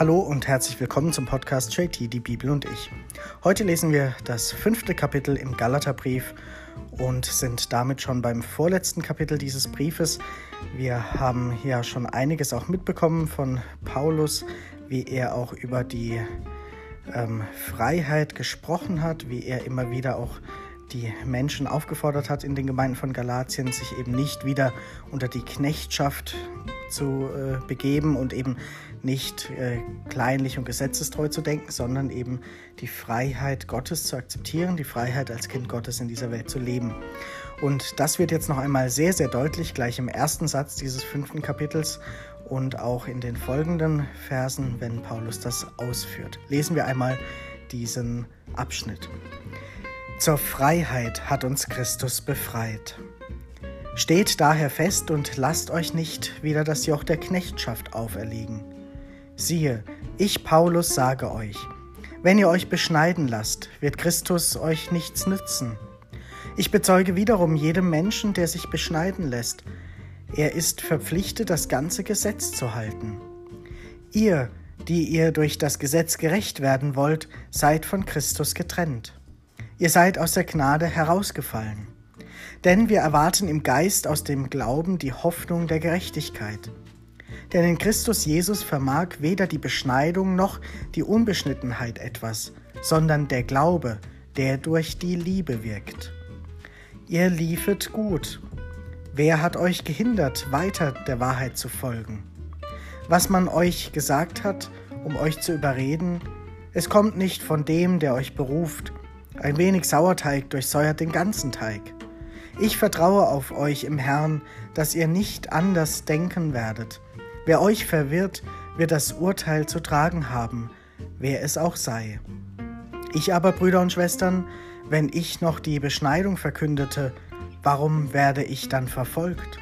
Hallo und herzlich willkommen zum Podcast JT, die Bibel und ich. Heute lesen wir das fünfte Kapitel im Galaterbrief und sind damit schon beim vorletzten Kapitel dieses Briefes. Wir haben ja schon einiges auch mitbekommen von Paulus, wie er auch über die ähm, Freiheit gesprochen hat, wie er immer wieder auch die Menschen aufgefordert hat in den Gemeinden von Galatien, sich eben nicht wieder unter die Knechtschaft zu äh, begeben und eben nicht äh, kleinlich und gesetzestreu zu denken, sondern eben die Freiheit Gottes zu akzeptieren, die Freiheit als Kind Gottes in dieser Welt zu leben. Und das wird jetzt noch einmal sehr, sehr deutlich gleich im ersten Satz dieses fünften Kapitels und auch in den folgenden Versen, wenn Paulus das ausführt. Lesen wir einmal diesen Abschnitt. Zur Freiheit hat uns Christus befreit. Steht daher fest und lasst euch nicht wieder das Joch der Knechtschaft auferlegen. Siehe, ich Paulus sage euch, wenn ihr euch beschneiden lasst, wird Christus euch nichts nützen. Ich bezeuge wiederum jedem Menschen, der sich beschneiden lässt, er ist verpflichtet, das ganze Gesetz zu halten. Ihr, die ihr durch das Gesetz gerecht werden wollt, seid von Christus getrennt. Ihr seid aus der Gnade herausgefallen. Denn wir erwarten im Geist aus dem Glauben die Hoffnung der Gerechtigkeit. Denn in Christus Jesus vermag weder die Beschneidung noch die Unbeschnittenheit etwas, sondern der Glaube, der durch die Liebe wirkt. Ihr liefet gut. Wer hat euch gehindert, weiter der Wahrheit zu folgen? Was man euch gesagt hat, um euch zu überreden, es kommt nicht von dem, der euch beruft. Ein wenig Sauerteig durchsäuert den ganzen Teig. Ich vertraue auf euch im Herrn, dass ihr nicht anders denken werdet. Wer euch verwirrt, wird das Urteil zu tragen haben, wer es auch sei. Ich aber, Brüder und Schwestern, wenn ich noch die Beschneidung verkündete, warum werde ich dann verfolgt?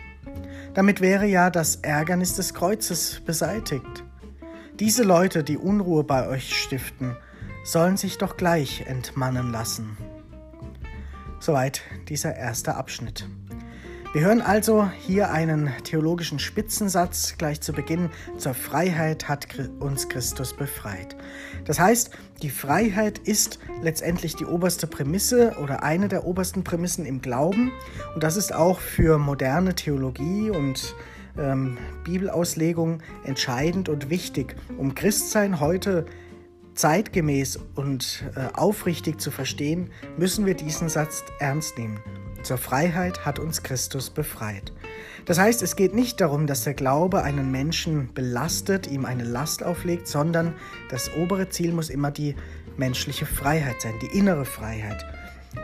Damit wäre ja das Ärgernis des Kreuzes beseitigt. Diese Leute, die Unruhe bei euch stiften, sollen sich doch gleich entmannen lassen. Soweit dieser erste Abschnitt. Wir hören also hier einen theologischen Spitzensatz gleich zu Beginn. Zur Freiheit hat uns Christus befreit. Das heißt, die Freiheit ist letztendlich die oberste Prämisse oder eine der obersten Prämissen im Glauben. Und das ist auch für moderne Theologie und ähm, Bibelauslegung entscheidend und wichtig, um Christsein heute zeitgemäß und äh, aufrichtig zu verstehen, müssen wir diesen Satz ernst nehmen. Zur Freiheit hat uns Christus befreit. Das heißt, es geht nicht darum, dass der Glaube einen Menschen belastet, ihm eine Last auflegt, sondern das obere Ziel muss immer die menschliche Freiheit sein, die innere Freiheit.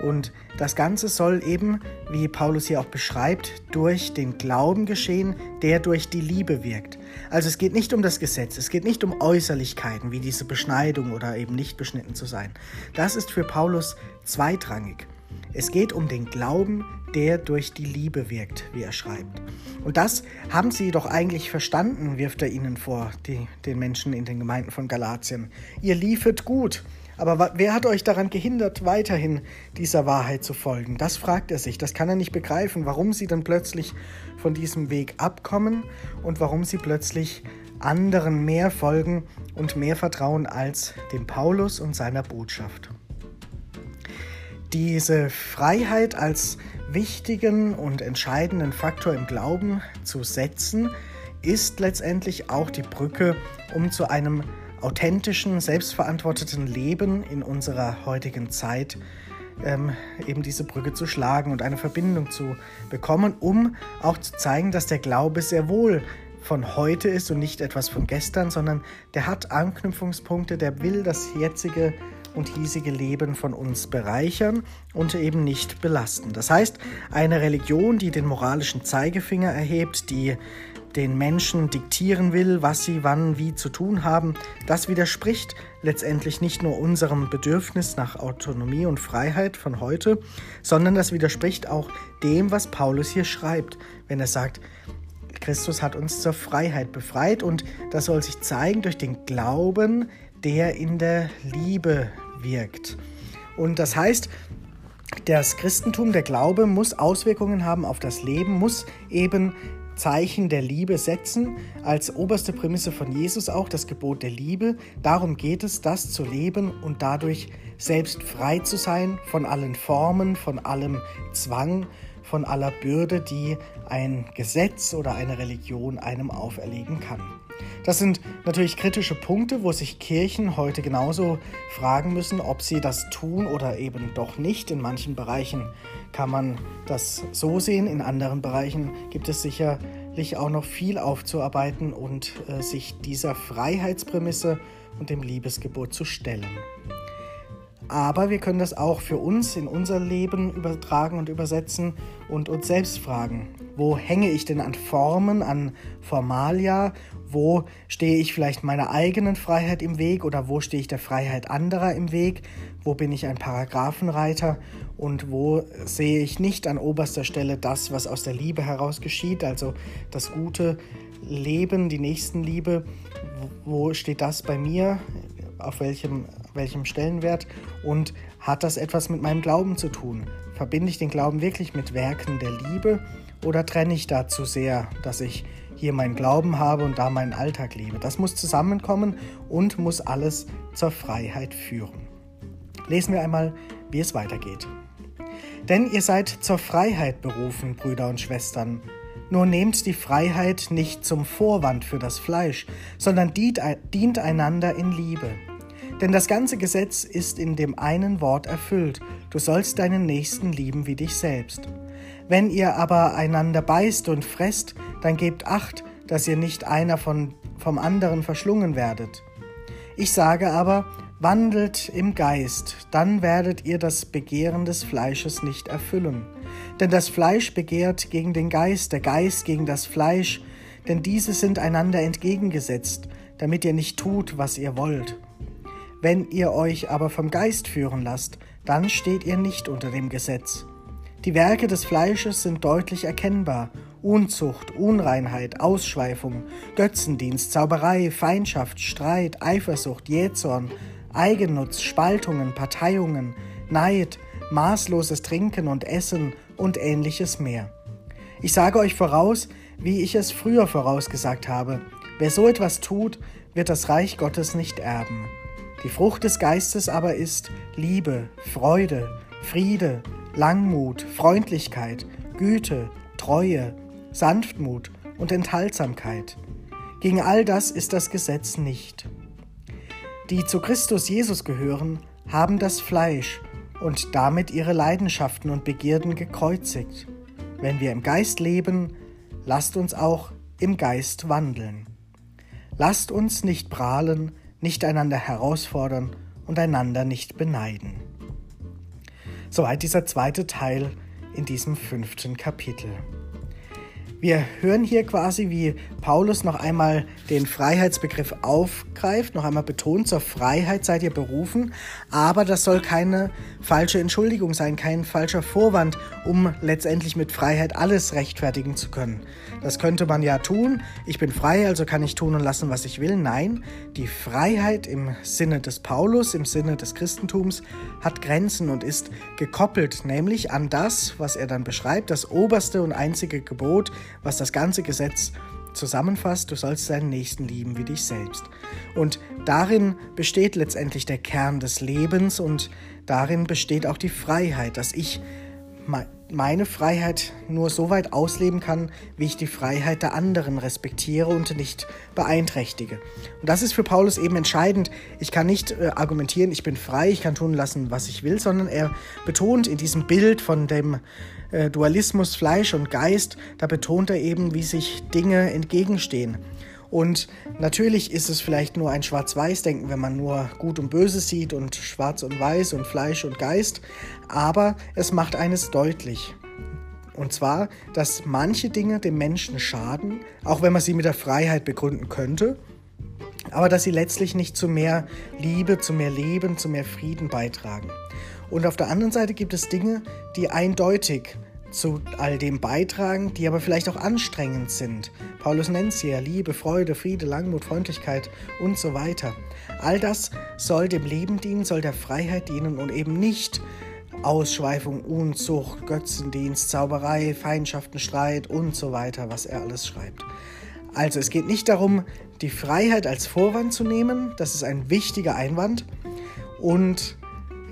Und das Ganze soll eben, wie Paulus hier auch beschreibt, durch den Glauben geschehen, der durch die Liebe wirkt. Also es geht nicht um das Gesetz, es geht nicht um Äußerlichkeiten wie diese Beschneidung oder eben nicht beschnitten zu sein. Das ist für Paulus zweitrangig. Es geht um den Glauben, der durch die Liebe wirkt, wie er schreibt. Und das haben sie doch eigentlich verstanden, wirft er ihnen vor, die, den Menschen in den Gemeinden von Galatien. Ihr liefet gut, aber wer hat euch daran gehindert, weiterhin dieser Wahrheit zu folgen? Das fragt er sich. Das kann er nicht begreifen, warum sie dann plötzlich von diesem Weg abkommen und warum sie plötzlich anderen mehr folgen und mehr vertrauen als dem Paulus und seiner Botschaft. Diese Freiheit als wichtigen und entscheidenden Faktor im Glauben zu setzen, ist letztendlich auch die Brücke, um zu einem authentischen, selbstverantworteten Leben in unserer heutigen Zeit ähm, eben diese Brücke zu schlagen und eine Verbindung zu bekommen, um auch zu zeigen, dass der Glaube sehr wohl von heute ist und nicht etwas von gestern, sondern der hat Anknüpfungspunkte, der will das jetzige und hiesige Leben von uns bereichern und eben nicht belasten. Das heißt, eine Religion, die den moralischen Zeigefinger erhebt, die den Menschen diktieren will, was sie wann wie zu tun haben, das widerspricht letztendlich nicht nur unserem Bedürfnis nach Autonomie und Freiheit von heute, sondern das widerspricht auch dem, was Paulus hier schreibt, wenn er sagt, Christus hat uns zur Freiheit befreit und das soll sich zeigen durch den Glauben, der in der Liebe wirkt. Und das heißt, das Christentum, der Glaube muss Auswirkungen haben auf das Leben, muss eben Zeichen der Liebe setzen, als oberste Prämisse von Jesus auch das Gebot der Liebe. Darum geht es, das zu leben und dadurch selbst frei zu sein von allen Formen, von allem Zwang, von aller Bürde, die ein Gesetz oder eine Religion einem auferlegen kann. Das sind natürlich kritische Punkte, wo sich Kirchen heute genauso fragen müssen, ob sie das tun oder eben doch nicht. In manchen Bereichen kann man das so sehen, in anderen Bereichen gibt es sicherlich auch noch viel aufzuarbeiten und äh, sich dieser Freiheitsprämisse und dem Liebesgebot zu stellen. Aber wir können das auch für uns in unser Leben übertragen und übersetzen und uns selbst fragen, wo hänge ich denn an Formen, an Formalia? Wo stehe ich vielleicht meiner eigenen Freiheit im Weg oder wo stehe ich der Freiheit anderer im Weg? Wo bin ich ein Paragraphenreiter und wo sehe ich nicht an oberster Stelle das, was aus der Liebe heraus geschieht, also das gute Leben, die Nächstenliebe? Wo steht das bei mir? Auf welchem welchem Stellenwert und hat das etwas mit meinem Glauben zu tun? Verbinde ich den Glauben wirklich mit Werken der Liebe oder trenne ich da zu sehr, dass ich hier meinen Glauben habe und da meinen Alltag lebe? Das muss zusammenkommen und muss alles zur Freiheit führen. Lesen wir einmal, wie es weitergeht. Denn ihr seid zur Freiheit berufen, Brüder und Schwestern. Nur nehmt die Freiheit nicht zum Vorwand für das Fleisch, sondern dient einander in Liebe. Denn das ganze Gesetz ist in dem einen Wort erfüllt, du sollst deinen Nächsten lieben wie dich selbst. Wenn ihr aber einander beißt und fresst, dann gebt acht, dass ihr nicht einer von, vom anderen verschlungen werdet. Ich sage aber, wandelt im Geist, dann werdet ihr das Begehren des Fleisches nicht erfüllen. Denn das Fleisch begehrt gegen den Geist, der Geist gegen das Fleisch, denn diese sind einander entgegengesetzt, damit ihr nicht tut, was ihr wollt. Wenn ihr euch aber vom Geist führen lasst, dann steht ihr nicht unter dem Gesetz. Die Werke des Fleisches sind deutlich erkennbar. Unzucht, Unreinheit, Ausschweifung, Götzendienst, Zauberei, Feindschaft, Streit, Eifersucht, Jähzorn, Eigennutz, Spaltungen, Parteiungen, Neid, maßloses Trinken und Essen und ähnliches mehr. Ich sage euch voraus, wie ich es früher vorausgesagt habe, wer so etwas tut, wird das Reich Gottes nicht erben. Die Frucht des Geistes aber ist Liebe, Freude, Friede, Langmut, Freundlichkeit, Güte, Treue, Sanftmut und Enthaltsamkeit. Gegen all das ist das Gesetz nicht. Die zu Christus Jesus gehören, haben das Fleisch und damit ihre Leidenschaften und Begierden gekreuzigt. Wenn wir im Geist leben, lasst uns auch im Geist wandeln. Lasst uns nicht prahlen, nicht einander herausfordern und einander nicht beneiden. Soweit dieser zweite Teil in diesem fünften Kapitel. Wir hören hier quasi, wie Paulus noch einmal den Freiheitsbegriff aufgreift, noch einmal betont, zur Freiheit seid ihr berufen, aber das soll keine falsche Entschuldigung sein, kein falscher Vorwand, um letztendlich mit Freiheit alles rechtfertigen zu können. Das könnte man ja tun, ich bin frei, also kann ich tun und lassen, was ich will. Nein, die Freiheit im Sinne des Paulus, im Sinne des Christentums, hat Grenzen und ist gekoppelt, nämlich an das, was er dann beschreibt, das oberste und einzige Gebot, was das ganze Gesetz zusammenfasst, du sollst deinen Nächsten lieben wie dich selbst. Und darin besteht letztendlich der Kern des Lebens und darin besteht auch die Freiheit, dass ich meine Freiheit nur so weit ausleben kann, wie ich die Freiheit der anderen respektiere und nicht beeinträchtige. Und das ist für Paulus eben entscheidend. Ich kann nicht äh, argumentieren, ich bin frei, ich kann tun lassen, was ich will, sondern er betont in diesem Bild von dem äh, Dualismus Fleisch und Geist, da betont er eben, wie sich Dinge entgegenstehen. Und natürlich ist es vielleicht nur ein Schwarz-Weiß-Denken, wenn man nur Gut und Böse sieht und Schwarz und Weiß und Fleisch und Geist, aber es macht eines deutlich. Und zwar, dass manche Dinge dem Menschen schaden, auch wenn man sie mit der Freiheit begründen könnte, aber dass sie letztlich nicht zu mehr Liebe, zu mehr Leben, zu mehr Frieden beitragen. Und auf der anderen Seite gibt es Dinge, die eindeutig zu all dem beitragen, die aber vielleicht auch anstrengend sind. Paulus nennt sie ja Liebe, Freude, Friede, Langmut, Freundlichkeit und so weiter. All das soll dem Leben dienen, soll der Freiheit dienen und eben nicht Ausschweifung, Unzucht, Götzendienst, Zauberei, Feindschaften, Streit und so weiter, was er alles schreibt. Also es geht nicht darum, die Freiheit als Vorwand zu nehmen, das ist ein wichtiger Einwand, und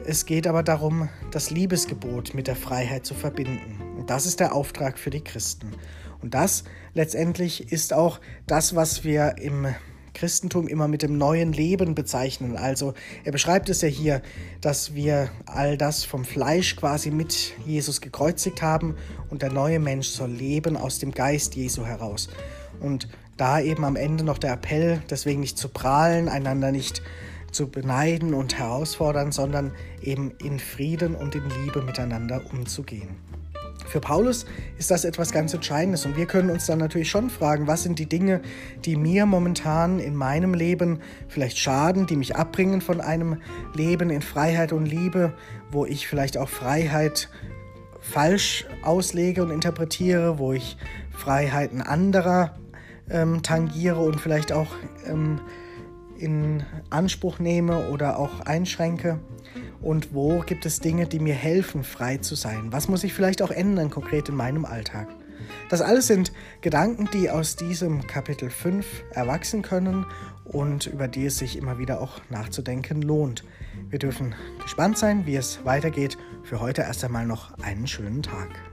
es geht aber darum, das Liebesgebot mit der Freiheit zu verbinden. Und das ist der Auftrag für die Christen. Und das letztendlich ist auch das, was wir im Christentum immer mit dem neuen Leben bezeichnen. Also er beschreibt es ja hier, dass wir all das vom Fleisch quasi mit Jesus gekreuzigt haben und der neue Mensch soll leben aus dem Geist Jesu heraus. Und da eben am Ende noch der Appell, deswegen nicht zu prahlen, einander nicht zu beneiden und herausfordern, sondern eben in Frieden und in Liebe miteinander umzugehen. Für Paulus ist das etwas ganz Entscheidendes. Und wir können uns dann natürlich schon fragen, was sind die Dinge, die mir momentan in meinem Leben vielleicht schaden, die mich abbringen von einem Leben in Freiheit und Liebe, wo ich vielleicht auch Freiheit falsch auslege und interpretiere, wo ich Freiheiten anderer ähm, tangiere und vielleicht auch ähm, in Anspruch nehme oder auch einschränke und wo gibt es Dinge, die mir helfen, frei zu sein? Was muss ich vielleicht auch ändern, konkret in meinem Alltag? Das alles sind Gedanken, die aus diesem Kapitel 5 erwachsen können und über die es sich immer wieder auch nachzudenken lohnt. Wir dürfen gespannt sein, wie es weitergeht. Für heute erst einmal noch einen schönen Tag.